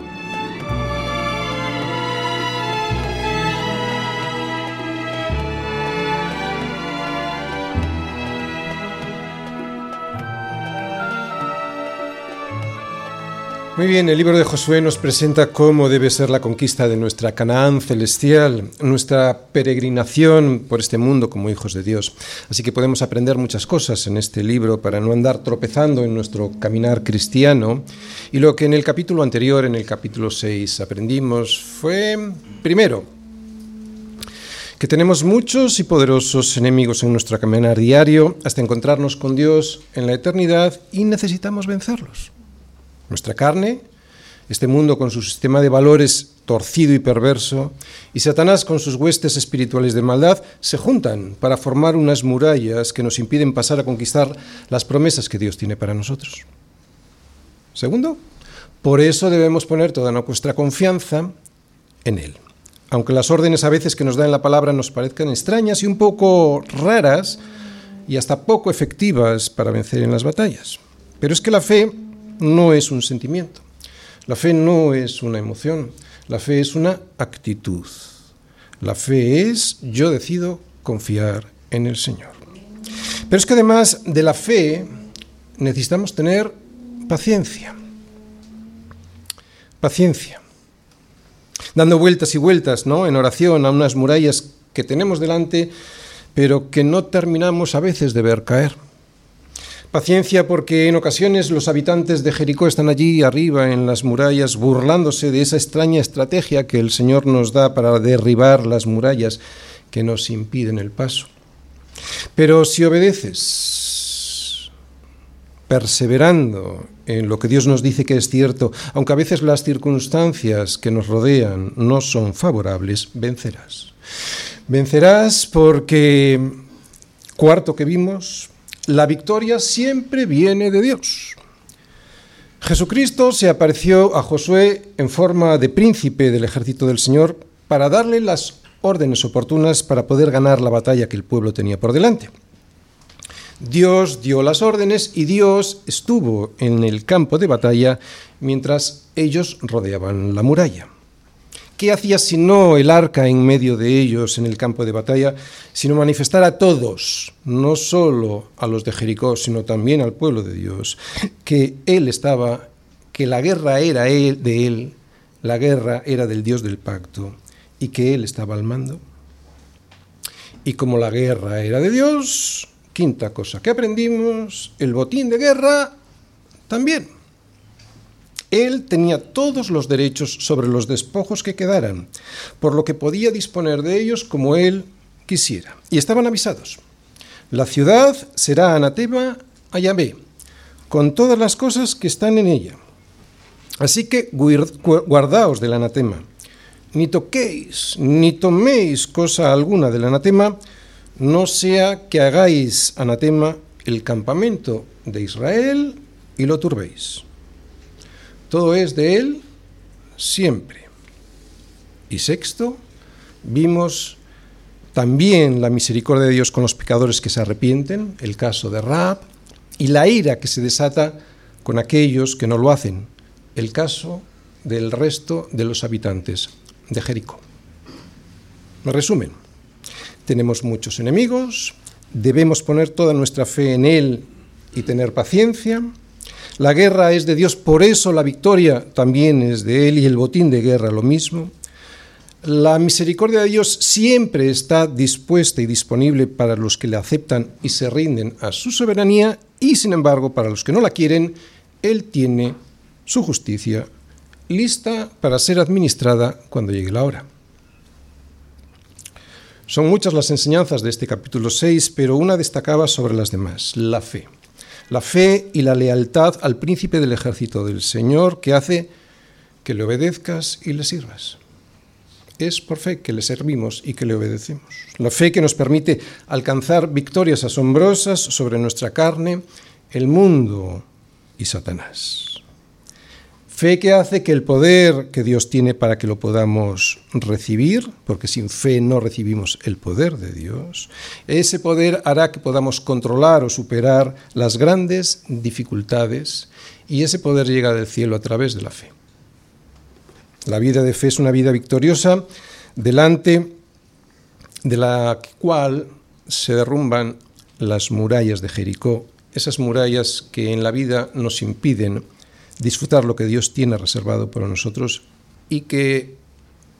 Bye. Muy bien, el libro de Josué nos presenta cómo debe ser la conquista de nuestra Canaán celestial, nuestra peregrinación por este mundo como hijos de Dios. Así que podemos aprender muchas cosas en este libro para no andar tropezando en nuestro caminar cristiano. Y lo que en el capítulo anterior, en el capítulo 6, aprendimos fue, primero, que tenemos muchos y poderosos enemigos en nuestro caminar diario hasta encontrarnos con Dios en la eternidad y necesitamos vencerlos nuestra carne, este mundo con su sistema de valores torcido y perverso, y Satanás con sus huestes espirituales de maldad, se juntan para formar unas murallas que nos impiden pasar a conquistar las promesas que Dios tiene para nosotros. Segundo, por eso debemos poner toda nuestra confianza en Él. Aunque las órdenes a veces que nos da en la palabra nos parezcan extrañas y un poco raras y hasta poco efectivas para vencer en las batallas. Pero es que la fe no es un sentimiento. La fe no es una emoción. La fe es una actitud. La fe es yo decido confiar en el Señor. Pero es que además de la fe necesitamos tener paciencia. Paciencia. Dando vueltas y vueltas, ¿no? En oración a unas murallas que tenemos delante, pero que no terminamos a veces de ver caer. Paciencia porque en ocasiones los habitantes de Jericó están allí arriba en las murallas burlándose de esa extraña estrategia que el Señor nos da para derribar las murallas que nos impiden el paso. Pero si obedeces, perseverando en lo que Dios nos dice que es cierto, aunque a veces las circunstancias que nos rodean no son favorables, vencerás. Vencerás porque, cuarto que vimos, la victoria siempre viene de Dios. Jesucristo se apareció a Josué en forma de príncipe del ejército del Señor para darle las órdenes oportunas para poder ganar la batalla que el pueblo tenía por delante. Dios dio las órdenes y Dios estuvo en el campo de batalla mientras ellos rodeaban la muralla. ¿Qué hacía sino el arca en medio de ellos en el campo de batalla, sino manifestar a todos, no solo a los de Jericó, sino también al pueblo de Dios, que Él estaba, que la guerra era él, de Él, la guerra era del Dios del pacto, y que Él estaba al mando? Y como la guerra era de Dios, quinta cosa que aprendimos, el botín de guerra también. Él tenía todos los derechos sobre los despojos que quedaran, por lo que podía disponer de ellos como él quisiera. Y estaban avisados. La ciudad será anatema a Yahvé, con todas las cosas que están en ella. Así que guardaos del anatema. Ni toquéis, ni toméis cosa alguna del anatema, no sea que hagáis anatema el campamento de Israel y lo turbéis. Todo es de Él siempre. Y sexto, vimos también la misericordia de Dios con los pecadores que se arrepienten, el caso de Raab, y la ira que se desata con aquellos que no lo hacen, el caso del resto de los habitantes de Jericó. En resumen, tenemos muchos enemigos, debemos poner toda nuestra fe en Él y tener paciencia, la guerra es de Dios, por eso la victoria también es de Él y el botín de guerra lo mismo. La misericordia de Dios siempre está dispuesta y disponible para los que le aceptan y se rinden a su soberanía y sin embargo para los que no la quieren, Él tiene su justicia lista para ser administrada cuando llegue la hora. Son muchas las enseñanzas de este capítulo 6, pero una destacaba sobre las demás, la fe la fe y la lealtad al príncipe del ejército del Señor que hace que le obedezcas y le sirvas. Es por fe que le servimos y que le obedecemos. La fe que nos permite alcanzar victorias asombrosas sobre nuestra carne, el mundo y Satanás. Fe que hace que el poder que Dios tiene para que lo podamos recibir, porque sin fe no recibimos el poder de Dios, ese poder hará que podamos controlar o superar las grandes dificultades y ese poder llega del cielo a través de la fe. La vida de fe es una vida victoriosa delante de la cual se derrumban las murallas de Jericó, esas murallas que en la vida nos impiden disfrutar lo que Dios tiene reservado para nosotros y que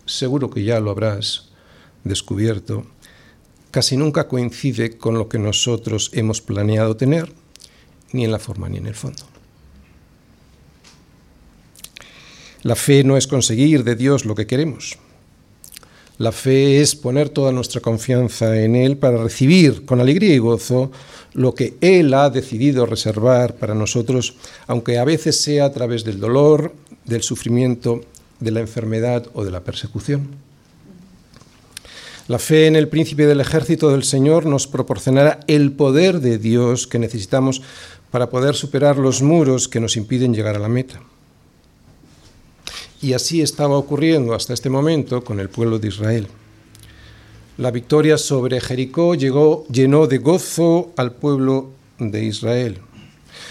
seguro que ya lo habrás descubierto, casi nunca coincide con lo que nosotros hemos planeado tener, ni en la forma ni en el fondo. La fe no es conseguir de Dios lo que queremos. La fe es poner toda nuestra confianza en Él para recibir con alegría y gozo lo que Él ha decidido reservar para nosotros, aunque a veces sea a través del dolor, del sufrimiento, de la enfermedad o de la persecución. La fe en el príncipe del ejército del Señor nos proporcionará el poder de Dios que necesitamos para poder superar los muros que nos impiden llegar a la meta. Y así estaba ocurriendo hasta este momento con el pueblo de Israel. La victoria sobre Jericó llenó de gozo al pueblo de Israel.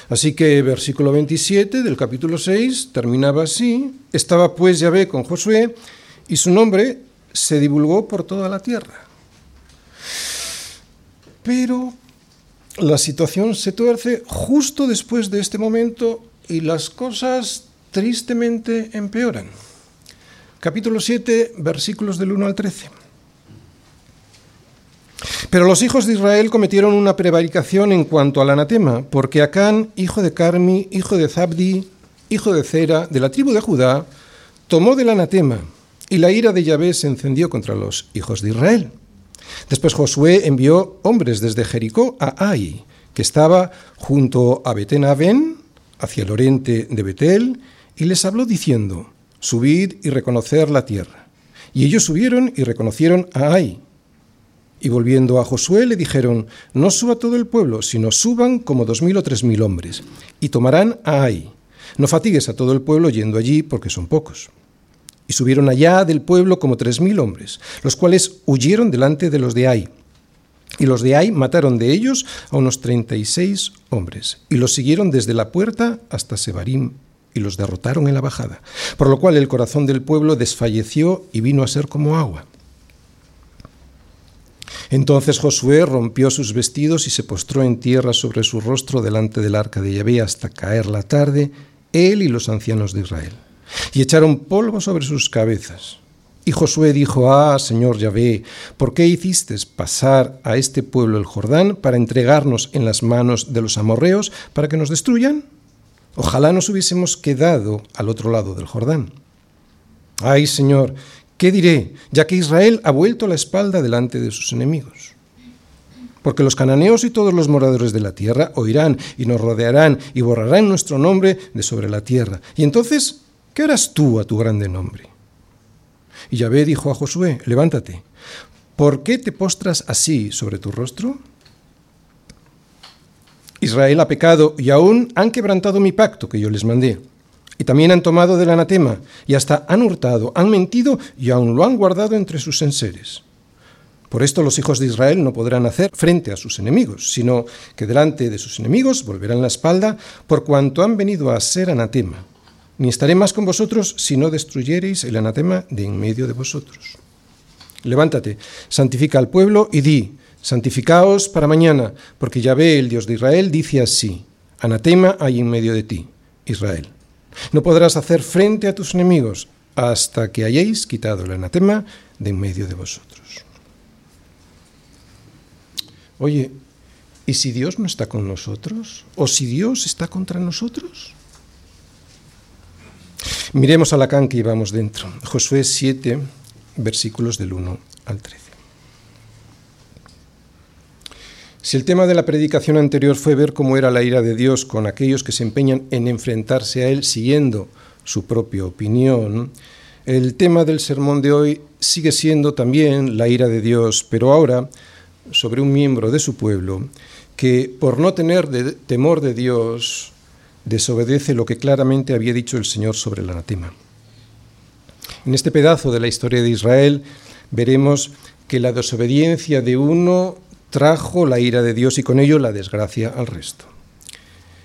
Así que versículo 27 del capítulo 6 terminaba así, estaba pues Yahvé con Josué y su nombre se divulgó por toda la tierra. Pero la situación se tuerce justo después de este momento y las cosas tristemente empeoran. Capítulo 7, versículos del 1 al 13. Pero los hijos de Israel cometieron una prevaricación en cuanto al anatema, porque Acán, hijo de Carmi, hijo de Zabdi, hijo de Zera, de la tribu de Judá, tomó del anatema, y la ira de Yahvé se encendió contra los hijos de Israel. Después Josué envió hombres desde Jericó a Ai, que estaba junto a betén hacia el oriente de Betel, y les habló diciendo, Subid y reconocer la tierra. Y ellos subieron y reconocieron a Ai. Y volviendo a Josué le dijeron, No suba todo el pueblo, sino suban como dos mil o tres mil hombres, y tomarán a Ai. No fatigues a todo el pueblo yendo allí, porque son pocos. Y subieron allá del pueblo como tres mil hombres, los cuales huyeron delante de los de Ai. Y los de Ai mataron de ellos a unos treinta y seis hombres, y los siguieron desde la puerta hasta Sebarim, y los derrotaron en la bajada, por lo cual el corazón del pueblo desfalleció y vino a ser como agua. Entonces Josué rompió sus vestidos y se postró en tierra sobre su rostro delante del arca de Yahvé hasta caer la tarde, él y los ancianos de Israel. Y echaron polvo sobre sus cabezas. Y Josué dijo, Ah, Señor Yahvé, ¿por qué hiciste pasar a este pueblo el Jordán para entregarnos en las manos de los amorreos para que nos destruyan? Ojalá nos hubiésemos quedado al otro lado del Jordán. Ay, Señor, ¿qué diré, ya que Israel ha vuelto la espalda delante de sus enemigos? Porque los cananeos y todos los moradores de la tierra oirán y nos rodearán y borrarán nuestro nombre de sobre la tierra. Y entonces, ¿qué harás tú a tu grande nombre? Y Yahvé dijo a Josué, levántate, ¿por qué te postras así sobre tu rostro? Israel ha pecado y aún han quebrantado mi pacto que yo les mandé. Y también han tomado del anatema, y hasta han hurtado, han mentido y aún lo han guardado entre sus enseres. Por esto los hijos de Israel no podrán hacer frente a sus enemigos, sino que delante de sus enemigos volverán la espalda por cuanto han venido a ser anatema. Ni estaré más con vosotros si no destruyereis el anatema de en medio de vosotros. Levántate, santifica al pueblo y di, santificaos para mañana, porque Yahvé, el Dios de Israel, dice así, anatema hay en medio de ti, Israel. No podrás hacer frente a tus enemigos hasta que hayáis quitado el anatema de en medio de vosotros. Oye, ¿y si Dios no está con nosotros? ¿O si Dios está contra nosotros? Miremos a la can que íbamos dentro. Josué 7, versículos del 1 al 13. Si el tema de la predicación anterior fue ver cómo era la ira de Dios con aquellos que se empeñan en enfrentarse a Él siguiendo su propia opinión, el tema del sermón de hoy sigue siendo también la ira de Dios, pero ahora sobre un miembro de su pueblo que por no tener temor de Dios desobedece lo que claramente había dicho el Señor sobre el anatema. En este pedazo de la historia de Israel veremos que la desobediencia de uno trajo la ira de Dios y con ello la desgracia al resto.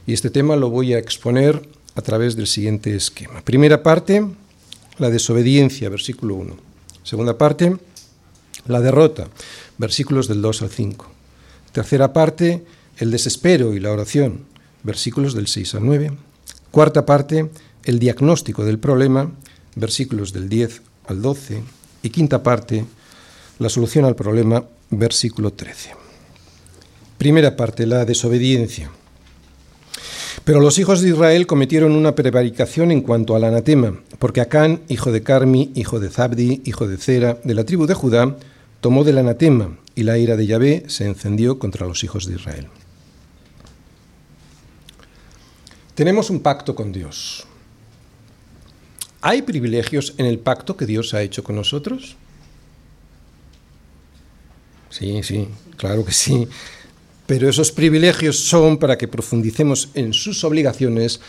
Y este tema lo voy a exponer a través del siguiente esquema. Primera parte, la desobediencia, versículo 1. Segunda parte, la derrota, versículos del 2 al 5. Tercera parte, el desespero y la oración, versículos del 6 al 9. Cuarta parte, el diagnóstico del problema, versículos del 10 al 12. Y quinta parte, la solución al problema, versículo 13. Primera parte, la desobediencia. Pero los hijos de Israel cometieron una prevaricación en cuanto al anatema, porque Acán, hijo de Carmi, hijo de Zabdi, hijo de Zera, de la tribu de Judá, tomó del anatema, y la ira de Yahvé se encendió contra los hijos de Israel. Tenemos un pacto con Dios. ¿Hay privilegios en el pacto que Dios ha hecho con nosotros? Sí, sí, claro que sí. Pero esos privilegios son para que profundicemos en sus obligaciones,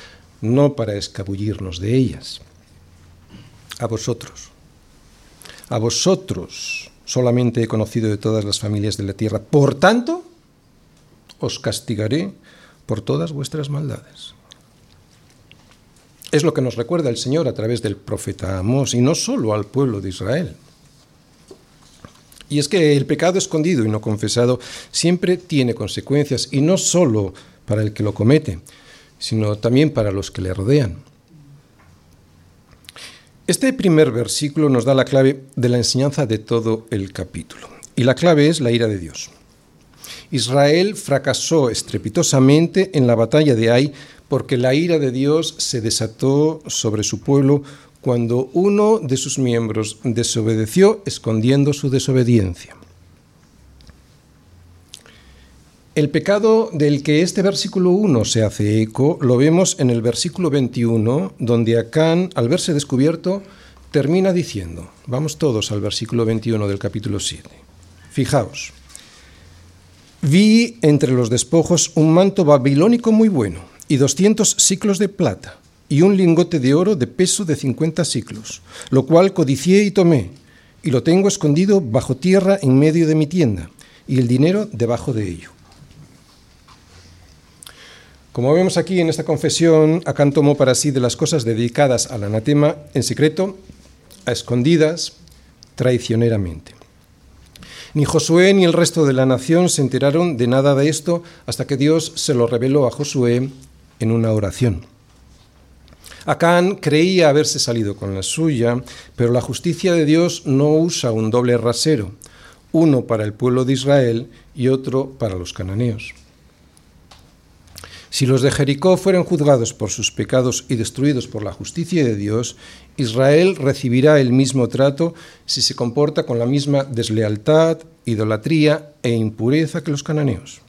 no para escabullirnos de ellas. A vosotros. A vosotros solamente he conocido de todas las familias de la tierra. Por tanto, os castigaré por todas vuestras maldades. Es lo que nos recuerda el Señor a través del profeta Amós, y no solo al pueblo de Israel. Y es que el pecado escondido y no confesado siempre tiene consecuencias, y no solo para el que lo comete, sino también para los que le rodean. Este primer versículo nos da la clave de la enseñanza de todo el capítulo, y la clave es la ira de Dios. Israel fracasó estrepitosamente en la batalla de Ai porque la ira de Dios se desató sobre su pueblo cuando uno de sus miembros desobedeció escondiendo su desobediencia. El pecado del que este versículo 1 se hace eco lo vemos en el versículo 21, donde Acán, al verse descubierto, termina diciendo, vamos todos al versículo 21 del capítulo 7, fijaos, vi entre los despojos un manto babilónico muy bueno y 200 ciclos de plata y un lingote de oro de peso de 50 ciclos, lo cual codicié y tomé, y lo tengo escondido bajo tierra en medio de mi tienda, y el dinero debajo de ello. Como vemos aquí en esta confesión, Acán tomó para sí de las cosas dedicadas al anatema en secreto, a escondidas, traicioneramente. Ni Josué ni el resto de la nación se enteraron de nada de esto hasta que Dios se lo reveló a Josué en una oración. Acán creía haberse salido con la suya, pero la justicia de Dios no usa un doble rasero, uno para el pueblo de Israel y otro para los cananeos. Si los de Jericó fueran juzgados por sus pecados y destruidos por la justicia de Dios, Israel recibirá el mismo trato si se comporta con la misma deslealtad, idolatría e impureza que los cananeos.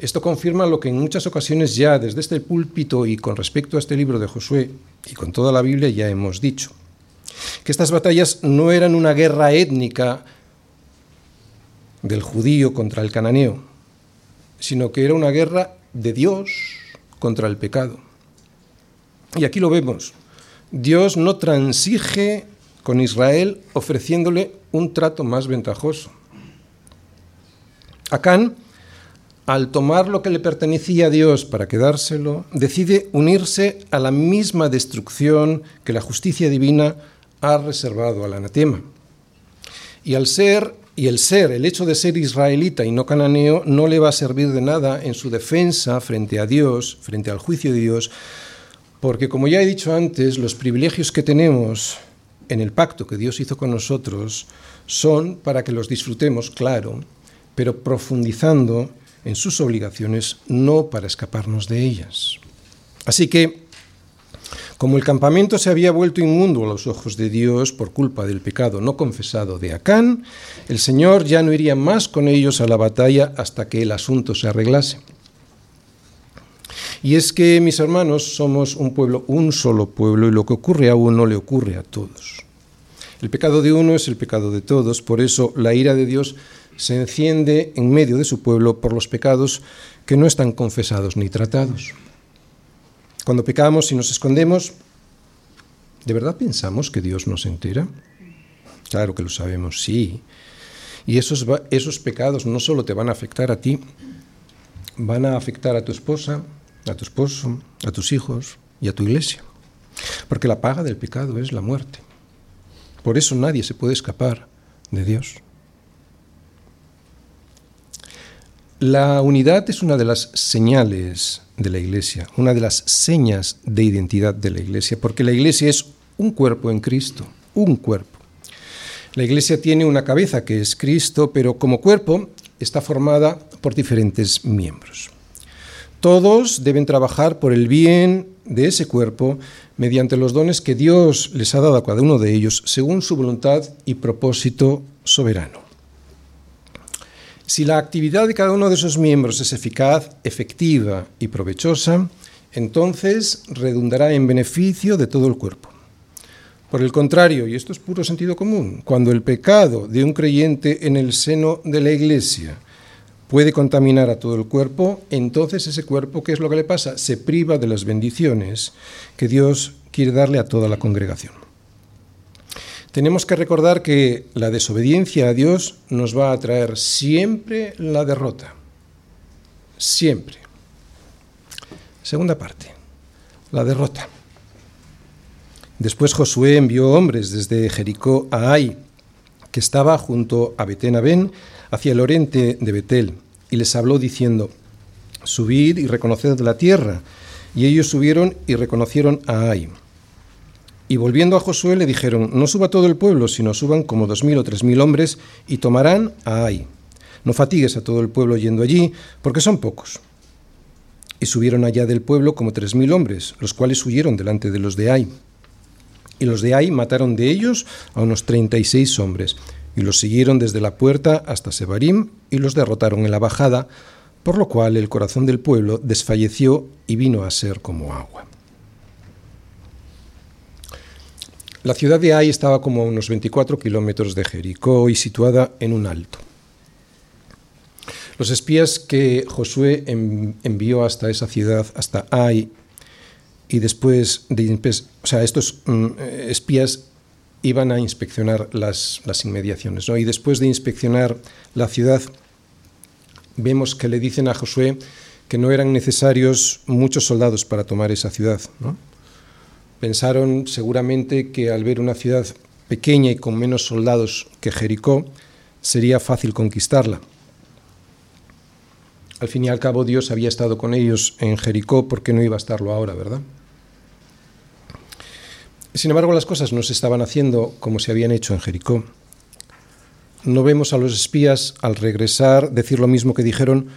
Esto confirma lo que en muchas ocasiones ya desde este púlpito y con respecto a este libro de Josué y con toda la Biblia ya hemos dicho, que estas batallas no eran una guerra étnica del judío contra el cananeo, sino que era una guerra de Dios contra el pecado. Y aquí lo vemos. Dios no transige con Israel ofreciéndole un trato más ventajoso. Acán al tomar lo que le pertenecía a Dios para quedárselo, decide unirse a la misma destrucción que la justicia divina ha reservado al anatema. Y al ser y el ser, el hecho de ser israelita y no cananeo, no le va a servir de nada en su defensa frente a Dios, frente al juicio de Dios, porque como ya he dicho antes, los privilegios que tenemos en el pacto que Dios hizo con nosotros son para que los disfrutemos, claro, pero profundizando en sus obligaciones, no para escaparnos de ellas. Así que, como el campamento se había vuelto inmundo a los ojos de Dios por culpa del pecado no confesado de Acán, el Señor ya no iría más con ellos a la batalla hasta que el asunto se arreglase. Y es que, mis hermanos, somos un pueblo, un solo pueblo, y lo que ocurre a uno le ocurre a todos. El pecado de uno es el pecado de todos, por eso la ira de Dios se enciende en medio de su pueblo por los pecados que no están confesados ni tratados. Cuando pecamos y nos escondemos, ¿de verdad pensamos que Dios nos entera? Claro que lo sabemos, sí. Y esos, esos pecados no solo te van a afectar a ti, van a afectar a tu esposa, a tu esposo, a tus hijos y a tu iglesia. porque la paga del pecado es la muerte. Por eso nadie se puede escapar de Dios. La unidad es una de las señales de la Iglesia, una de las señas de identidad de la Iglesia, porque la Iglesia es un cuerpo en Cristo, un cuerpo. La Iglesia tiene una cabeza que es Cristo, pero como cuerpo está formada por diferentes miembros. Todos deben trabajar por el bien de ese cuerpo mediante los dones que Dios les ha dado a cada uno de ellos según su voluntad y propósito soberano. Si la actividad de cada uno de esos miembros es eficaz, efectiva y provechosa, entonces redundará en beneficio de todo el cuerpo. Por el contrario, y esto es puro sentido común, cuando el pecado de un creyente en el seno de la iglesia puede contaminar a todo el cuerpo, entonces ese cuerpo, ¿qué es lo que le pasa? Se priva de las bendiciones que Dios quiere darle a toda la congregación tenemos que recordar que la desobediencia a Dios nos va a traer siempre la derrota. Siempre. Segunda parte, la derrota. Después Josué envió hombres desde Jericó a Ai, que estaba junto a Betén hacia el oriente de Betel, y les habló diciendo, Subid y reconoced la tierra. Y ellos subieron y reconocieron a Ai. Y volviendo a Josué le dijeron, no suba todo el pueblo, sino suban como dos mil o tres mil hombres y tomarán a Ai. No fatigues a todo el pueblo yendo allí, porque son pocos. Y subieron allá del pueblo como tres mil hombres, los cuales huyeron delante de los de Ai. Y los de Ai mataron de ellos a unos treinta y seis hombres, y los siguieron desde la puerta hasta Sebarim, y los derrotaron en la bajada, por lo cual el corazón del pueblo desfalleció y vino a ser como agua. La ciudad de Ai estaba como a unos 24 kilómetros de Jericó y situada en un alto. Los espías que Josué envió hasta esa ciudad, hasta Ai, y después de... O sea, estos mm, espías iban a inspeccionar las, las inmediaciones, ¿no? Y después de inspeccionar la ciudad, vemos que le dicen a Josué que no eran necesarios muchos soldados para tomar esa ciudad, ¿no? Pensaron seguramente que al ver una ciudad pequeña y con menos soldados que Jericó, sería fácil conquistarla. Al fin y al cabo Dios había estado con ellos en Jericó, ¿por qué no iba a estarlo ahora, verdad? Sin embargo, las cosas no se estaban haciendo como se habían hecho en Jericó. No vemos a los espías al regresar decir lo mismo que dijeron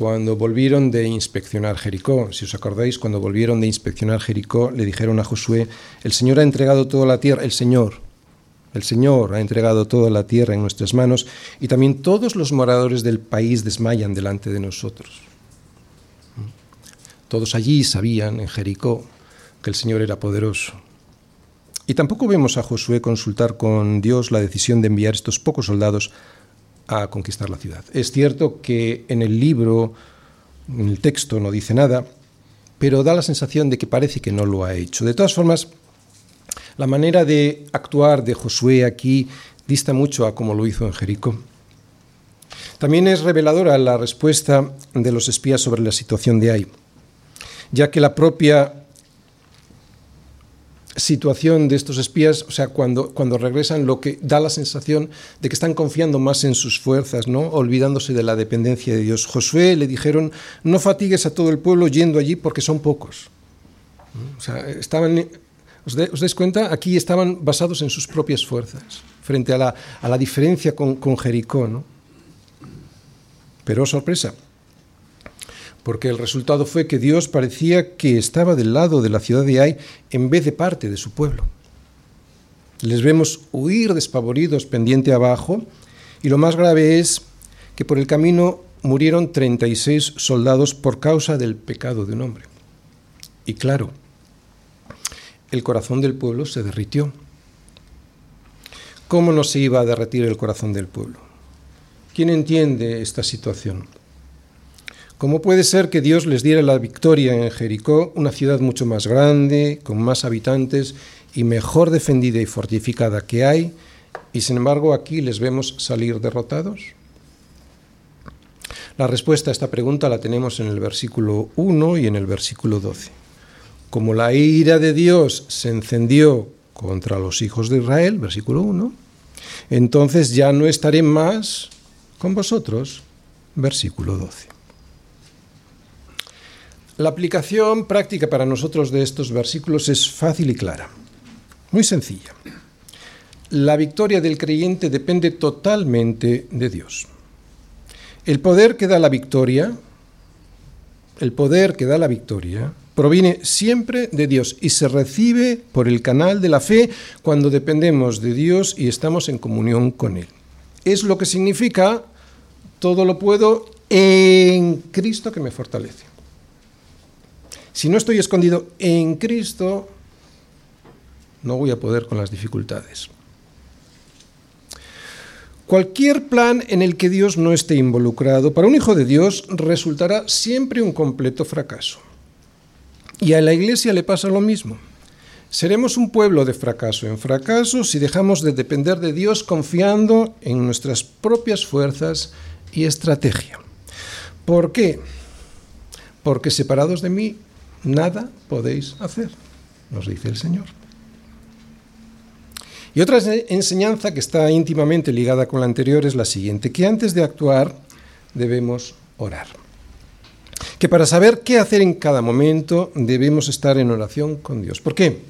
cuando volvieron de inspeccionar Jericó, si os acordáis, cuando volvieron de inspeccionar Jericó, le dijeron a Josué, el Señor ha entregado toda la tierra, el Señor, el Señor ha entregado toda la tierra en nuestras manos y también todos los moradores del país desmayan delante de nosotros. Todos allí sabían en Jericó que el Señor era poderoso. Y tampoco vemos a Josué consultar con Dios la decisión de enviar estos pocos soldados a conquistar la ciudad. Es cierto que en el libro, en el texto no dice nada, pero da la sensación de que parece que no lo ha hecho. De todas formas, la manera de actuar de Josué aquí dista mucho a como lo hizo en Jericó. También es reveladora la respuesta de los espías sobre la situación de Ai, ya que la propia situación de estos espías, o sea, cuando, cuando regresan, lo que da la sensación de que están confiando más en sus fuerzas, ¿no? olvidándose de la dependencia de Dios. Josué le dijeron, no fatigues a todo el pueblo yendo allí porque son pocos. O sea, estaban, ¿os, dais cuenta? Aquí estaban basados en sus propias fuerzas, frente a la, a la diferencia con, con Jericó. ¿no? Pero sorpresa, porque el resultado fue que Dios parecía que estaba del lado de la ciudad de Ai en vez de parte de su pueblo. Les vemos huir despavoridos pendiente abajo y lo más grave es que por el camino murieron 36 soldados por causa del pecado de un hombre. Y claro, el corazón del pueblo se derritió. ¿Cómo no se iba a derretir el corazón del pueblo? ¿Quién entiende esta situación? ¿Cómo puede ser que Dios les diera la victoria en Jericó, una ciudad mucho más grande, con más habitantes y mejor defendida y fortificada que hay, y sin embargo aquí les vemos salir derrotados? La respuesta a esta pregunta la tenemos en el versículo 1 y en el versículo 12. como la ira de Dios se encendió contra los hijos de Israel, versículo 1, entonces ya no estaré más con vosotros, versículo 12. La aplicación práctica para nosotros de estos versículos es fácil y clara, muy sencilla. La victoria del creyente depende totalmente de Dios. El poder que da la victoria, el poder que da la victoria, proviene siempre de Dios y se recibe por el canal de la fe cuando dependemos de Dios y estamos en comunión con Él. Es lo que significa todo lo puedo en Cristo que me fortalece. Si no estoy escondido en Cristo, no voy a poder con las dificultades. Cualquier plan en el que Dios no esté involucrado para un hijo de Dios resultará siempre un completo fracaso. Y a la Iglesia le pasa lo mismo. Seremos un pueblo de fracaso en fracaso si dejamos de depender de Dios confiando en nuestras propias fuerzas y estrategia. ¿Por qué? Porque separados de mí nada podéis hacer, nos dice el Señor. Y otra enseñanza que está íntimamente ligada con la anterior es la siguiente, que antes de actuar debemos orar. Que para saber qué hacer en cada momento debemos estar en oración con Dios. ¿Por qué?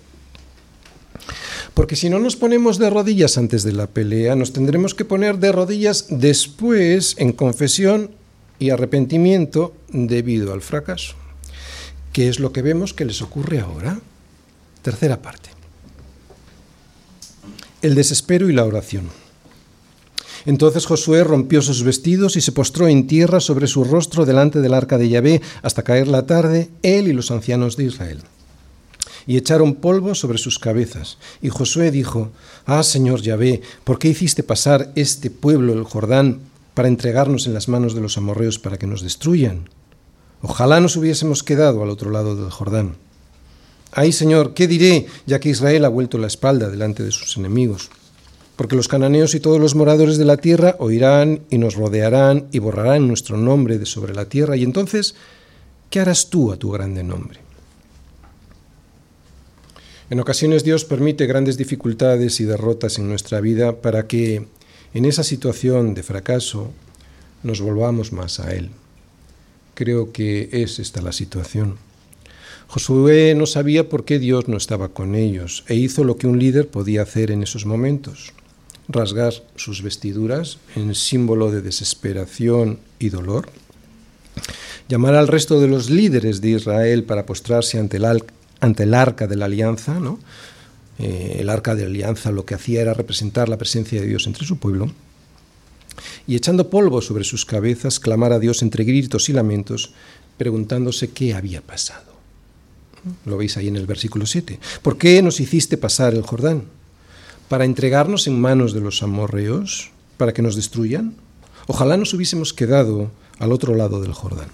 Porque si no nos ponemos de rodillas antes de la pelea, nos tendremos que poner de rodillas después en confesión y arrepentimiento debido al fracaso. ¿Qué es lo que vemos que les ocurre ahora? Tercera parte. El desespero y la oración. Entonces Josué rompió sus vestidos y se postró en tierra sobre su rostro delante del arca de Yahvé hasta caer la tarde, él y los ancianos de Israel. Y echaron polvo sobre sus cabezas. Y Josué dijo, Ah, Señor Yahvé, ¿por qué hiciste pasar este pueblo el Jordán para entregarnos en las manos de los amorreos para que nos destruyan? Ojalá nos hubiésemos quedado al otro lado del Jordán. Ay, Señor, ¿qué diré, ya que Israel ha vuelto la espalda delante de sus enemigos? Porque los cananeos y todos los moradores de la tierra oirán y nos rodearán y borrarán nuestro nombre de sobre la tierra. Y entonces, ¿qué harás tú a tu grande nombre? En ocasiones Dios permite grandes dificultades y derrotas en nuestra vida para que en esa situación de fracaso nos volvamos más a Él. Creo que es esta la situación. Josué no sabía por qué Dios no estaba con ellos e hizo lo que un líder podía hacer en esos momentos, rasgar sus vestiduras en símbolo de desesperación y dolor, llamar al resto de los líderes de Israel para postrarse ante el, ante el arca de la alianza, ¿no? Eh, el arca de la alianza lo que hacía era representar la presencia de Dios entre su pueblo, y echando polvo sobre sus cabezas, clamar a Dios entre gritos y lamentos, preguntándose qué había pasado. Lo veis ahí en el versículo 7. ¿Por qué nos hiciste pasar el Jordán? ¿Para entregarnos en manos de los amorreos? ¿Para que nos destruyan? Ojalá nos hubiésemos quedado al otro lado del Jordán.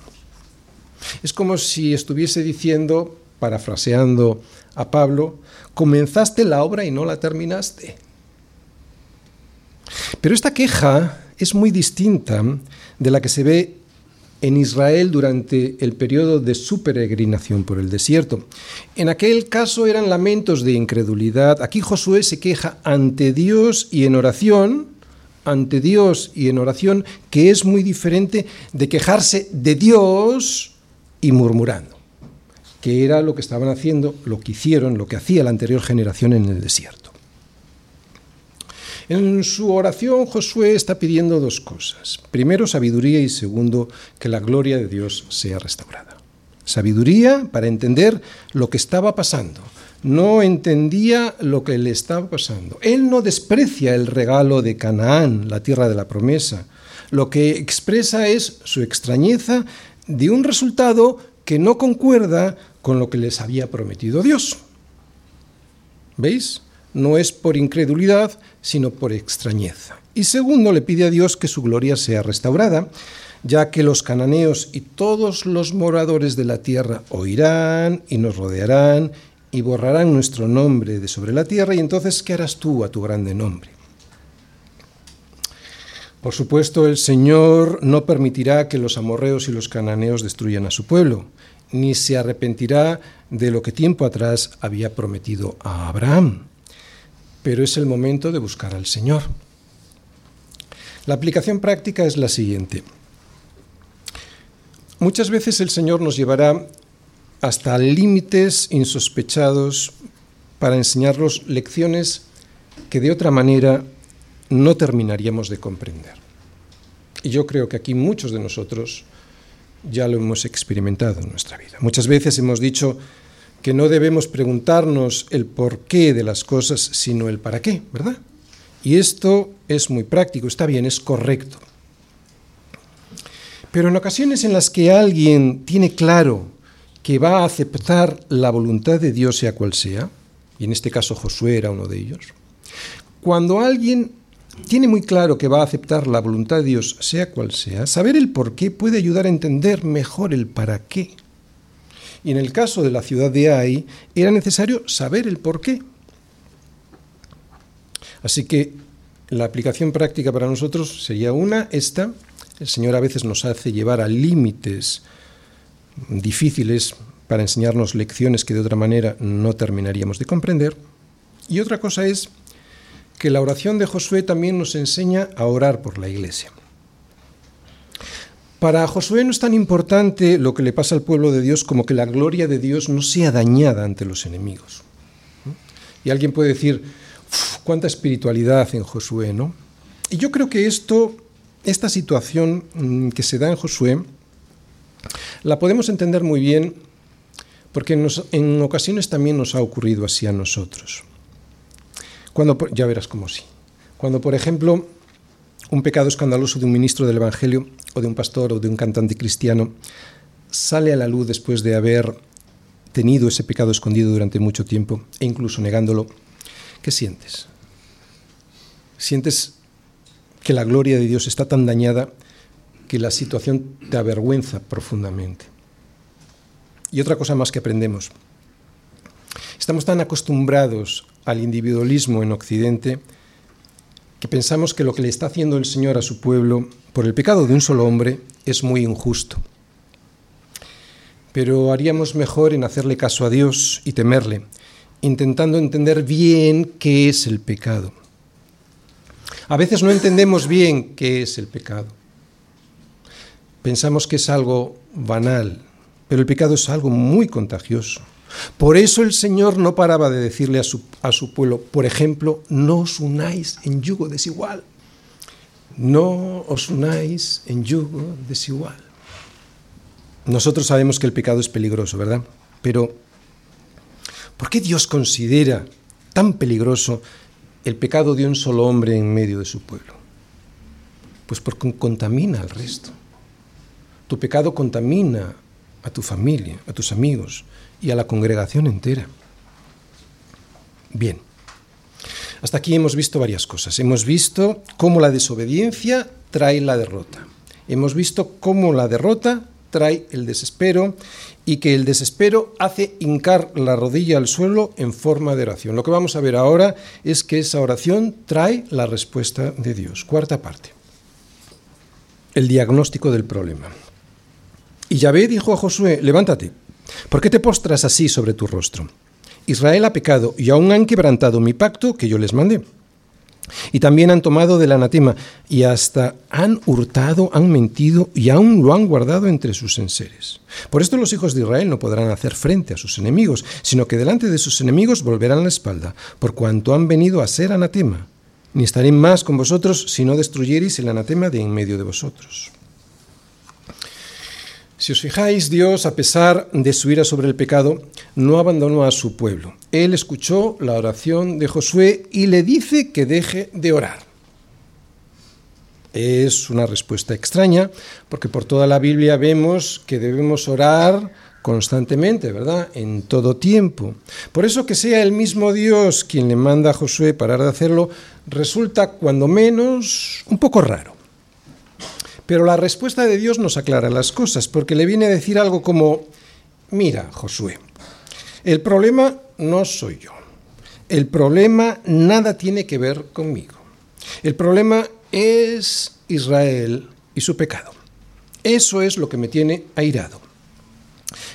Es como si estuviese diciendo, parafraseando a Pablo, comenzaste la obra y no la terminaste. Pero esta queja es muy distinta de la que se ve en Israel durante el periodo de su peregrinación por el desierto. En aquel caso eran lamentos de incredulidad. Aquí Josué se queja ante Dios y en oración, ante Dios y en oración, que es muy diferente de quejarse de Dios y murmurando, que era lo que estaban haciendo, lo que hicieron, lo que hacía la anterior generación en el desierto. En su oración Josué está pidiendo dos cosas. Primero, sabiduría y segundo, que la gloria de Dios sea restaurada. Sabiduría para entender lo que estaba pasando. No entendía lo que le estaba pasando. Él no desprecia el regalo de Canaán, la tierra de la promesa. Lo que expresa es su extrañeza de un resultado que no concuerda con lo que les había prometido Dios. ¿Veis? No es por incredulidad, sino por extrañeza. Y segundo, le pide a Dios que su gloria sea restaurada, ya que los cananeos y todos los moradores de la tierra oirán y nos rodearán y borrarán nuestro nombre de sobre la tierra, y entonces, ¿qué harás tú a tu grande nombre? Por supuesto, el Señor no permitirá que los amorreos y los cananeos destruyan a su pueblo, ni se arrepentirá de lo que tiempo atrás había prometido a Abraham. Pero es el momento de buscar al Señor. La aplicación práctica es la siguiente. Muchas veces el Señor nos llevará hasta límites insospechados para enseñarnos lecciones que de otra manera no terminaríamos de comprender. Y yo creo que aquí muchos de nosotros ya lo hemos experimentado en nuestra vida. Muchas veces hemos dicho que no debemos preguntarnos el por qué de las cosas, sino el para qué, ¿verdad? Y esto es muy práctico, está bien, es correcto. Pero en ocasiones en las que alguien tiene claro que va a aceptar la voluntad de Dios sea cual sea, y en este caso Josué era uno de ellos, cuando alguien tiene muy claro que va a aceptar la voluntad de Dios sea cual sea, saber el por qué puede ayudar a entender mejor el para qué. Y en el caso de la ciudad de Ai, era necesario saber el por qué. Así que la aplicación práctica para nosotros sería una, esta. El Señor a veces nos hace llevar a límites difíciles para enseñarnos lecciones que de otra manera no terminaríamos de comprender. Y otra cosa es que la oración de Josué también nos enseña a orar por la iglesia. Para Josué no es tan importante lo que le pasa al pueblo de Dios como que la gloria de Dios no sea dañada ante los enemigos. Y alguien puede decir, cuánta espiritualidad en Josué, ¿no? Y yo creo que esto, esta situación mm, que se da en Josué, la podemos entender muy bien porque en ocasiones también nos ha ocurrido así a nosotros. Cuando, ya verás cómo sí. Cuando, por ejemplo, un pecado escandaloso de un ministro del Evangelio o de un pastor o de un cantante cristiano sale a la luz después de haber tenido ese pecado escondido durante mucho tiempo e incluso negándolo, ¿qué sientes? Sientes que la gloria de Dios está tan dañada que la situación te avergüenza profundamente. Y otra cosa más que aprendemos. Estamos tan acostumbrados al individualismo en Occidente que pensamos que lo que le está haciendo el Señor a su pueblo por el pecado de un solo hombre es muy injusto. Pero haríamos mejor en hacerle caso a Dios y temerle, intentando entender bien qué es el pecado. A veces no entendemos bien qué es el pecado. Pensamos que es algo banal, pero el pecado es algo muy contagioso. Por eso el Señor no paraba de decirle a su, a su pueblo, por ejemplo, no os unáis en yugo desigual. No os unáis en yugo desigual. Nosotros sabemos que el pecado es peligroso, ¿verdad? Pero, ¿por qué Dios considera tan peligroso el pecado de un solo hombre en medio de su pueblo? Pues porque contamina al resto. Tu pecado contamina a tu familia, a tus amigos y a la congregación entera. Bien, hasta aquí hemos visto varias cosas. Hemos visto cómo la desobediencia trae la derrota. Hemos visto cómo la derrota trae el desespero y que el desespero hace hincar la rodilla al suelo en forma de oración. Lo que vamos a ver ahora es que esa oración trae la respuesta de Dios. Cuarta parte. El diagnóstico del problema. Y Yahvé dijo a Josué, levántate, ¿por qué te postras así sobre tu rostro? Israel ha pecado y aún han quebrantado mi pacto que yo les mandé. Y también han tomado del anatema y hasta han hurtado, han mentido y aún lo han guardado entre sus enseres. Por esto los hijos de Israel no podrán hacer frente a sus enemigos, sino que delante de sus enemigos volverán la espalda, por cuanto han venido a ser anatema. Ni estaré más con vosotros si no destruyereis el anatema de en medio de vosotros. Si os fijáis, Dios, a pesar de su ira sobre el pecado, no abandonó a su pueblo. Él escuchó la oración de Josué y le dice que deje de orar. Es una respuesta extraña, porque por toda la Biblia vemos que debemos orar constantemente, ¿verdad? En todo tiempo. Por eso que sea el mismo Dios quien le manda a Josué parar de hacerlo, resulta cuando menos un poco raro. Pero la respuesta de Dios nos aclara las cosas, porque le viene a decir algo como, mira, Josué, el problema no soy yo. El problema nada tiene que ver conmigo. El problema es Israel y su pecado. Eso es lo que me tiene airado.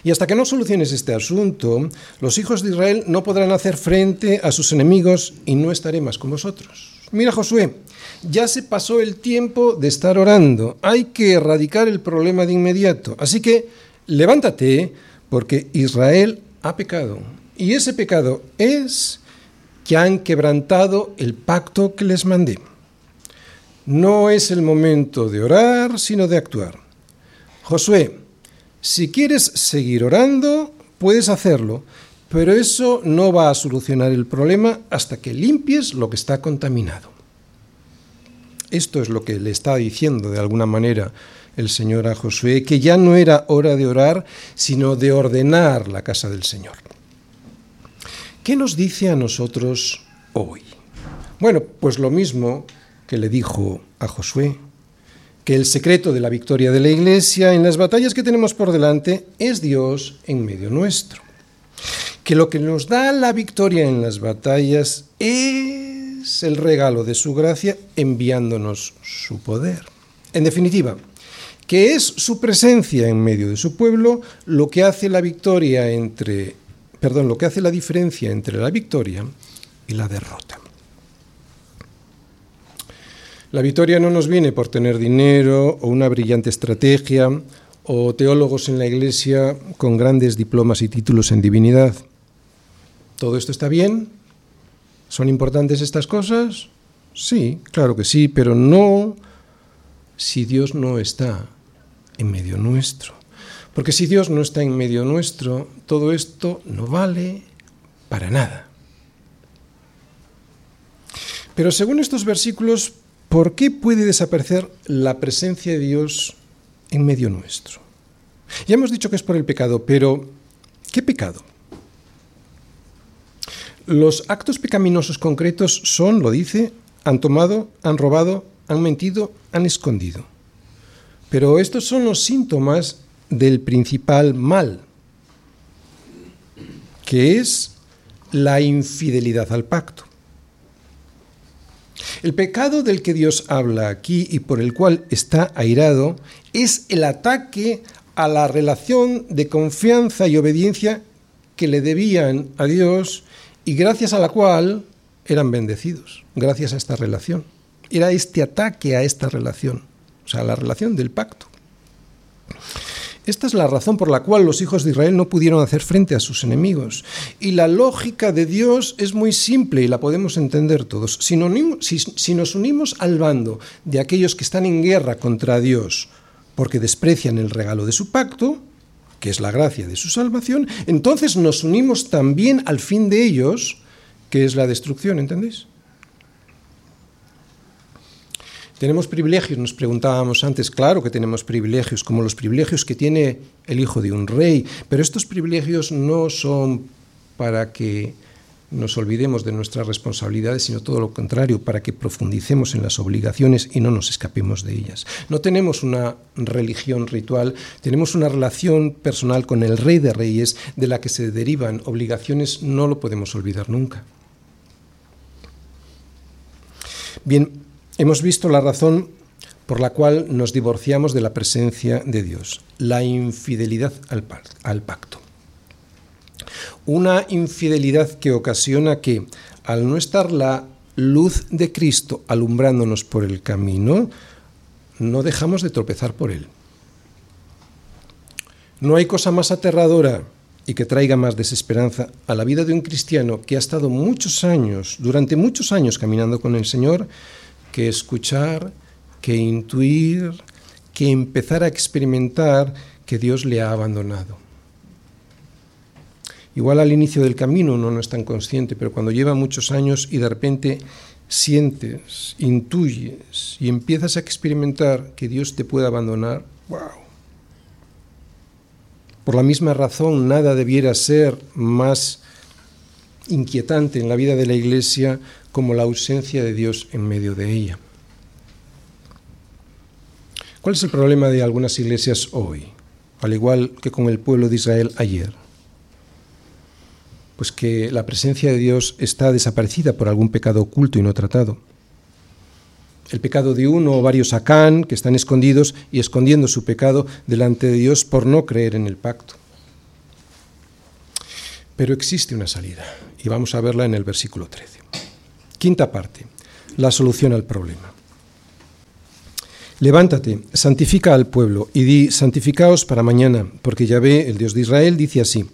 Y hasta que no soluciones este asunto, los hijos de Israel no podrán hacer frente a sus enemigos y no estaré más con vosotros. Mira Josué, ya se pasó el tiempo de estar orando, hay que erradicar el problema de inmediato. Así que levántate porque Israel ha pecado. Y ese pecado es que han quebrantado el pacto que les mandé. No es el momento de orar, sino de actuar. Josué, si quieres seguir orando, puedes hacerlo, pero eso no va a solucionar el problema hasta que limpies lo que está contaminado. Esto es lo que le está diciendo de alguna manera el Señor a Josué, que ya no era hora de orar, sino de ordenar la casa del Señor. ¿Qué nos dice a nosotros hoy? Bueno, pues lo mismo que le dijo a Josué que el secreto de la victoria de la Iglesia en las batallas que tenemos por delante es Dios en medio nuestro. Que lo que nos da la victoria en las batallas es el regalo de su gracia enviándonos su poder. En definitiva, que es su presencia en medio de su pueblo lo que hace la victoria entre, perdón, lo que hace la diferencia entre la victoria y la derrota. La victoria no nos viene por tener dinero o una brillante estrategia o teólogos en la iglesia con grandes diplomas y títulos en divinidad. ¿Todo esto está bien? ¿Son importantes estas cosas? Sí, claro que sí, pero no si Dios no está en medio nuestro. Porque si Dios no está en medio nuestro, todo esto no vale para nada. Pero según estos versículos ¿Por qué puede desaparecer la presencia de Dios en medio nuestro? Ya hemos dicho que es por el pecado, pero ¿qué pecado? Los actos pecaminosos concretos son, lo dice, han tomado, han robado, han mentido, han escondido. Pero estos son los síntomas del principal mal, que es la infidelidad al pacto. El pecado del que Dios habla aquí y por el cual está airado es el ataque a la relación de confianza y obediencia que le debían a Dios y gracias a la cual eran bendecidos, gracias a esta relación. Era este ataque a esta relación, o sea, la relación del pacto. Esta es la razón por la cual los hijos de Israel no pudieron hacer frente a sus enemigos. Y la lógica de Dios es muy simple y la podemos entender todos. Si, nos unimos al bando de aquellos que están en guerra contra Dios porque desprecian el regalo de su pacto, que es la gracia de su salvación, entonces nos unimos también al fin de ellos, que es la destrucción, ¿entendéis? Tenemos privilegios, nos preguntábamos antes, claro que tenemos privilegios, como los privilegios que tiene el hijo de un rey, pero estos privilegios no son para que nos olvidemos de nuestras responsabilidades, sino todo lo contrario, para que profundicemos en las obligaciones y no nos escapemos de ellas. No tenemos una religión ritual, tenemos una relación personal con el Rey de Reyes de la que se derivan obligaciones, no lo podemos olvidar nunca. Bien, Hemos visto la razón por la cual nos divorciamos de la presencia de Dios, la infidelidad al, pacto. Una infidelidad que ocasiona que, al no estar la luz de Cristo alumbrándonos por el camino, no dejamos de tropezar por él. No hay cosa más aterradora y que traiga más desesperanza a la vida de un cristiano que ha estado muchos años, durante muchos años caminando con el Señor, que escuchar, que intuir, que empezar a experimentar que Dios le ha abandonado. Igual al inicio del camino uno no es tan consciente, pero cuando lleva muchos años y de repente sientes, intuyes y empiezas a experimentar que Dios te puede abandonar, wow. Por la misma razón, nada debiera ser más inquietante en la vida de la Iglesia como la ausencia de Dios en medio de ella. ¿Cuál es el problema de algunas iglesias hoy, al igual que con el pueblo de Israel ayer? Pues que la presencia de Dios está desaparecida por algún pecado oculto y no tratado. El pecado de uno o varios acán que están escondidos y escondiendo su pecado delante de Dios por no creer en el pacto. Pero existe una salida y vamos a verla en el versículo 13. Quinta parte, la solución al problema. Levántate, santifica al pueblo y di, santificaos para mañana, porque Yahvé, el Dios de Israel, dice así.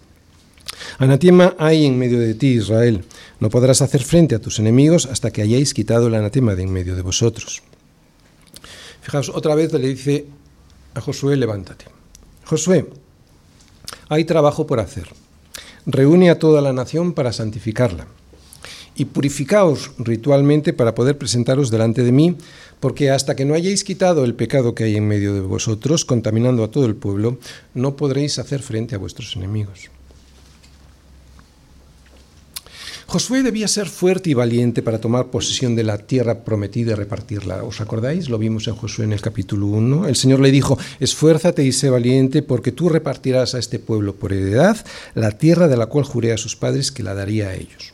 Anatema hay en medio de ti, Israel. No podrás hacer frente a tus enemigos hasta que hayáis quitado el anatema de en medio de vosotros. Fijaos, otra vez le dice a Josué, levántate. Josué, hay trabajo por hacer. Reúne a toda la nación para santificarla. Y purificaos ritualmente para poder presentaros delante de mí, porque hasta que no hayáis quitado el pecado que hay en medio de vosotros, contaminando a todo el pueblo, no podréis hacer frente a vuestros enemigos. Josué debía ser fuerte y valiente para tomar posesión de la tierra prometida y repartirla. ¿Os acordáis? Lo vimos en Josué en el capítulo 1. El Señor le dijo, esfuérzate y sé valiente porque tú repartirás a este pueblo por heredad la tierra de la cual juré a sus padres que la daría a ellos.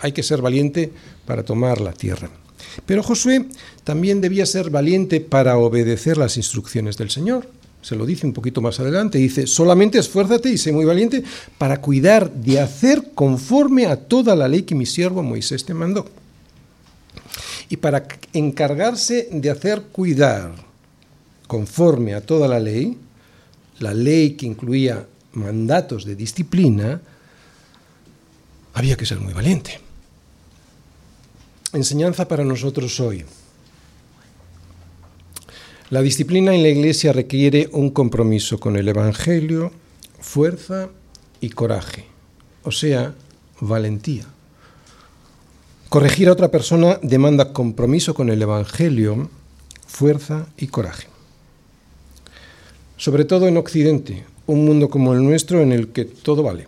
Hay que ser valiente para tomar la tierra. Pero Josué también debía ser valiente para obedecer las instrucciones del Señor se lo dice un poquito más adelante, dice, solamente esfuérzate y sé muy valiente para cuidar de hacer conforme a toda la ley que mi siervo Moisés te mandó. Y para encargarse de hacer cuidar conforme a toda la ley, la ley que incluía mandatos de disciplina, había que ser muy valiente. Enseñanza para nosotros hoy. La disciplina en la Iglesia requiere un compromiso con el Evangelio, fuerza y coraje, o sea, valentía. Corregir a otra persona demanda compromiso con el Evangelio, fuerza y coraje. Sobre todo en Occidente, un mundo como el nuestro en el que todo vale.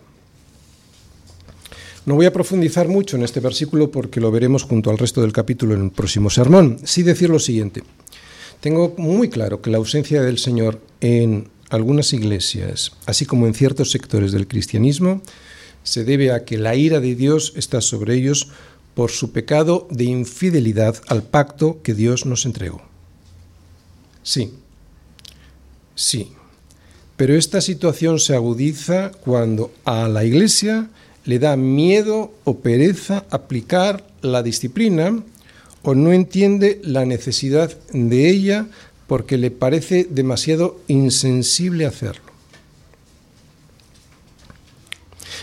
No voy a profundizar mucho en este versículo porque lo veremos junto al resto del capítulo en el próximo sermón. Sí decir lo siguiente. Tengo muy claro que la ausencia del Señor en algunas iglesias, así como en ciertos sectores del cristianismo, se debe a que la ira de Dios está sobre ellos por su pecado de infidelidad al pacto que Dios nos entregó. Sí, sí, pero esta situación se agudiza cuando a la iglesia le da miedo o pereza aplicar la disciplina o no entiende la necesidad de ella porque le parece demasiado insensible hacerlo.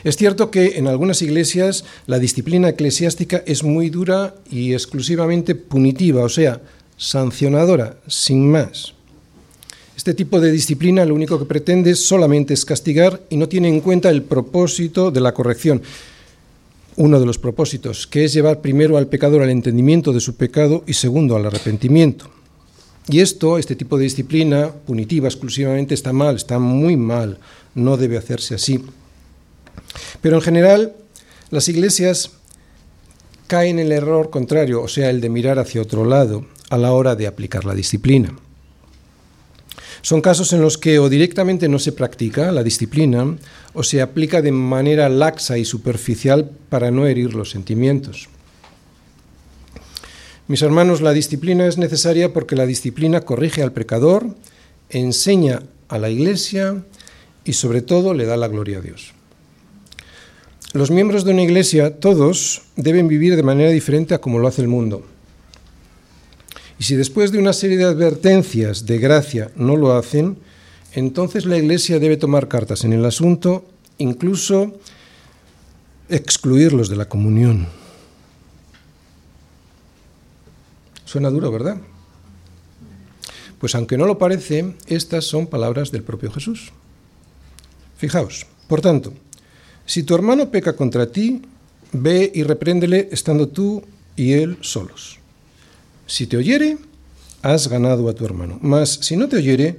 Es cierto que en algunas iglesias la disciplina eclesiástica es muy dura y exclusivamente punitiva, o sea, sancionadora, sin más. Este tipo de disciplina lo único que pretende solamente es castigar y no tiene en cuenta el propósito de la corrección uno de los propósitos, que es llevar primero al pecador al entendimiento de su pecado y segundo al arrepentimiento. Y esto, este tipo de disciplina punitiva exclusivamente está mal, está muy mal, no debe hacerse así. Pero en general, las iglesias caen en el error contrario, o sea, el de mirar hacia otro lado a la hora de aplicar la disciplina. Son casos en los que o directamente no se practica la disciplina o se aplica de manera laxa y superficial para no herir los sentimientos. Mis hermanos, la disciplina es necesaria porque la disciplina corrige al pecador, enseña a la iglesia y sobre todo le da la gloria a Dios. Los miembros de una iglesia, todos, deben vivir de manera diferente a como lo hace el mundo. Y si después de una serie de advertencias de gracia no lo hacen, entonces la Iglesia debe tomar cartas en el asunto, incluso excluirlos de la comunión. Suena duro, ¿verdad? Pues aunque no lo parece, estas son palabras del propio Jesús. Fijaos, por tanto, si tu hermano peca contra ti, ve y repréndele estando tú y él solos. Si te oyere, has ganado a tu hermano. Mas si no te oyere,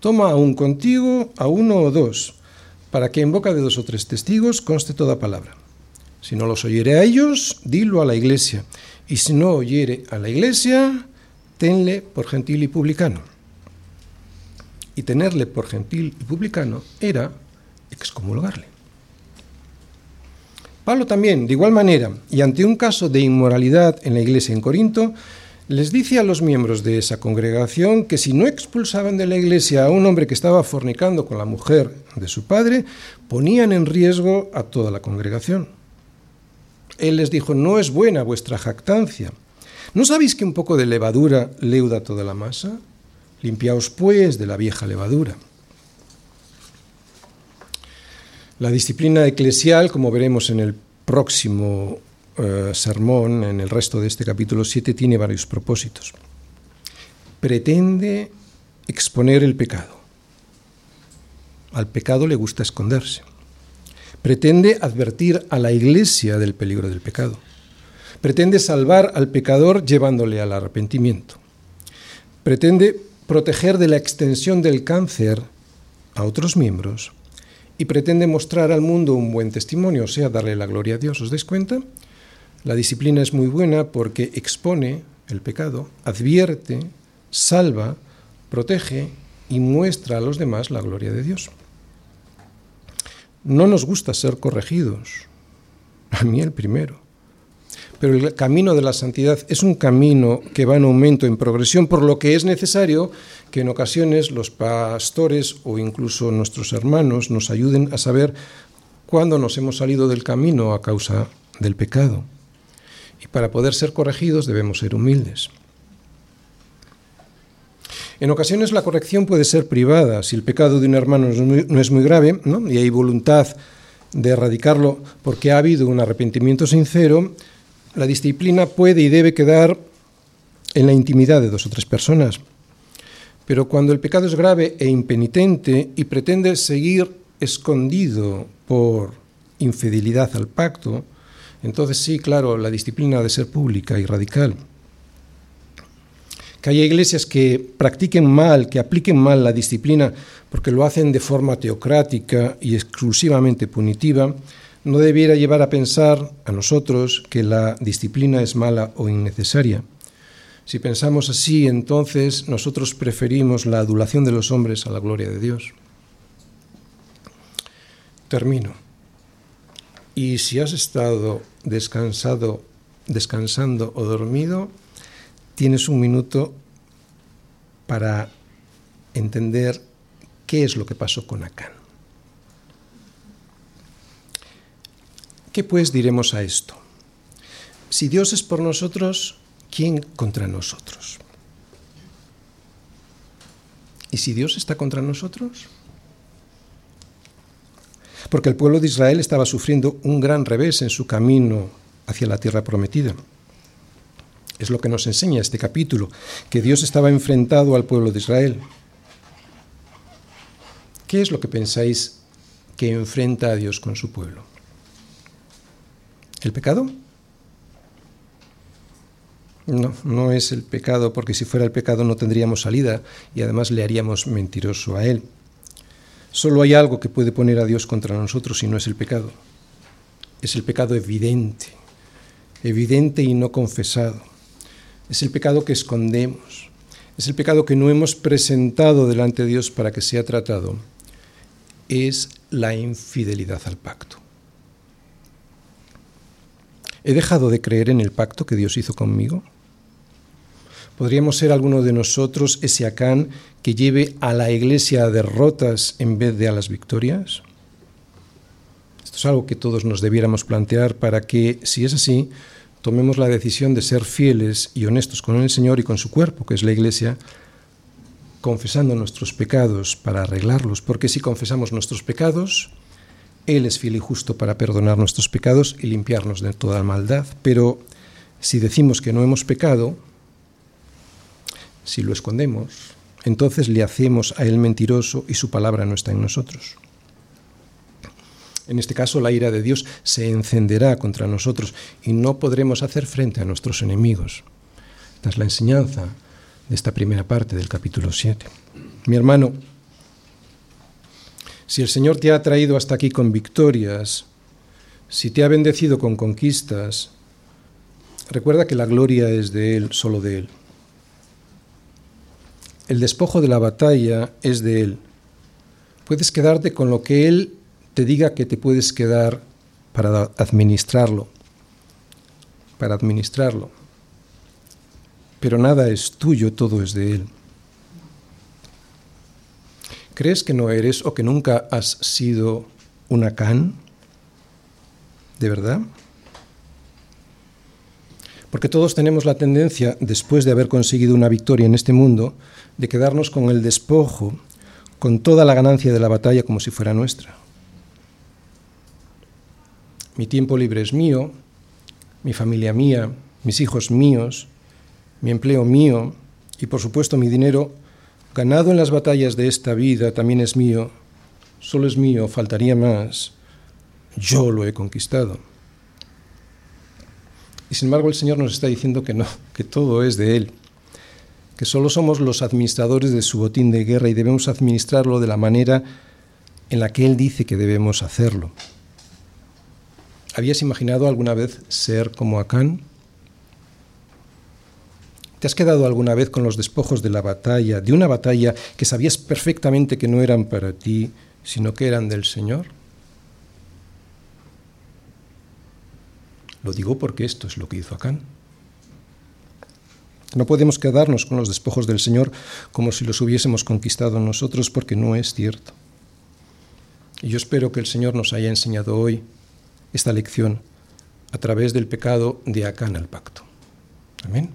toma aún contigo a uno o dos, para que en boca de dos o tres testigos conste toda palabra. Si no los oyere a ellos, dilo a la iglesia. Y si no oyere a la iglesia, tenle por gentil y publicano. Y tenerle por gentil y publicano era excomulgarle. Pablo también, de igual manera, y ante un caso de inmoralidad en la iglesia en Corinto, les dice a los miembros de esa congregación que si no expulsaban de la iglesia a un hombre que estaba fornicando con la mujer de su padre, ponían en riesgo a toda la congregación. Él les dijo, no es buena vuestra jactancia. ¿No sabéis que un poco de levadura leuda toda la masa? Limpiaos pues de la vieja levadura. La disciplina eclesial, como veremos en el próximo eh, sermón, en el resto de este capítulo 7, tiene varios propósitos. Pretende exponer el pecado. Al pecado le gusta esconderse. Pretende advertir a la iglesia del peligro del pecado. Pretende salvar al pecador llevándole al arrepentimiento. Pretende proteger de la extensión del cáncer a otros miembros y pretende mostrar al mundo un buen testimonio, o sea, darle la gloria a Dios. ¿Os dais cuenta? La disciplina es muy buena porque expone el pecado, advierte, salva, protege y muestra a los demás la gloria de Dios. No nos gusta ser corregidos, a mí el primero. Pero el camino de la santidad es un camino que va en aumento, en progresión, por lo que es necesario que en ocasiones los pastores o incluso nuestros hermanos nos ayuden a saber cuándo nos hemos salido del camino a causa del pecado. Y para poder ser corregidos debemos ser humildes. En ocasiones la corrección puede ser privada, si el pecado de un hermano no es muy grave y hay voluntad de erradicarlo porque ha habido un arrepentimiento sincero, la disciplina puede y debe quedar en la intimidad de dos o tres personas. Pero cuando el pecado es grave e impenitente y pretende seguir escondido por infidelidad al pacto, entonces sí, claro, la disciplina ha de ser pública y radical. Que haya iglesias que practiquen mal, que apliquen mal la disciplina porque lo hacen de forma teocrática y exclusivamente punitiva, no debiera llevar a pensar a nosotros que la disciplina es mala o innecesaria. Si pensamos así, entonces nosotros preferimos la adulación de los hombres a la gloria de Dios. Termino. Y si has estado descansado, descansando o dormido, tienes un minuto para entender qué es lo que pasó con Acán. ¿Qué pues diremos a esto? Si Dios es por nosotros, ¿quién contra nosotros? ¿Y si Dios está contra nosotros? Porque el pueblo de Israel estaba sufriendo un gran revés en su camino hacia la tierra prometida. Es lo que nos enseña este capítulo, que Dios estaba enfrentado al pueblo de Israel. ¿Qué es lo que pensáis que enfrenta a Dios con su pueblo? ¿El pecado? No, no es el pecado, porque si fuera el pecado no tendríamos salida y además le haríamos mentiroso a Él. Solo hay algo que puede poner a Dios contra nosotros y no es el pecado. Es el pecado evidente, evidente y no confesado. Es el pecado que escondemos. Es el pecado que no hemos presentado delante de Dios para que sea tratado. Es la infidelidad al pacto. ¿He dejado de creer en el pacto que Dios hizo conmigo? ¿Podríamos ser alguno de nosotros ese Acán que lleve a la iglesia a derrotas en vez de a las victorias? Esto es algo que todos nos debiéramos plantear para que, si es así, tomemos la decisión de ser fieles y honestos con el Señor y con su cuerpo, que es la iglesia, confesando nuestros pecados para arreglarlos, porque si confesamos nuestros pecados, Él es fiel y justo para perdonar nuestros pecados y limpiarnos de toda maldad. Pero si decimos que no hemos pecado, si lo escondemos, entonces le hacemos a él mentiroso y su palabra no está en nosotros. En este caso, la ira de Dios se encenderá contra nosotros y no podremos hacer frente a nuestros enemigos. Esta es la enseñanza de esta primera parte del capítulo 7. Mi hermano, si el Señor te ha traído hasta aquí con victorias, si te ha bendecido con conquistas, recuerda que la gloria es de Él, solo de Él. El despojo de la batalla es de Él. Puedes quedarte con lo que Él te diga que te puedes quedar para administrarlo. Para administrarlo. pero nada es tuyo, todo es de Él. ¿Crees que no eres o que nunca has sido un Acán? ¿De verdad? Porque todos tenemos la tendencia, después de haber conseguido una victoria en este mundo, de quedarnos con el despojo, con toda la ganancia de la batalla como si fuera nuestra. Mi tiempo libre es mío, mi familia mía, mis hijos míos, mi empleo mío y por supuesto mi dinero ganado en las batallas de esta vida también es mío, solo es mío, faltaría más, yo lo he conquistado. Y sin embargo el Señor nos está diciendo que no, que todo es de Él, que solo somos los administradores de su botín de guerra y debemos administrarlo de la manera en la que Él dice que debemos hacerlo. ¿Habías imaginado alguna vez ser como Acán? ¿Te has quedado alguna vez con los despojos de la batalla, de una batalla que sabías perfectamente que no eran para ti, sino que eran del Señor? Lo digo porque esto es lo que hizo Acán. No podemos quedarnos con los despojos del Señor como si los hubiésemos conquistado nosotros, porque no es cierto. Y yo espero que el Señor nos haya enseñado hoy esta lección a través del pecado de Acán al pacto. Amén.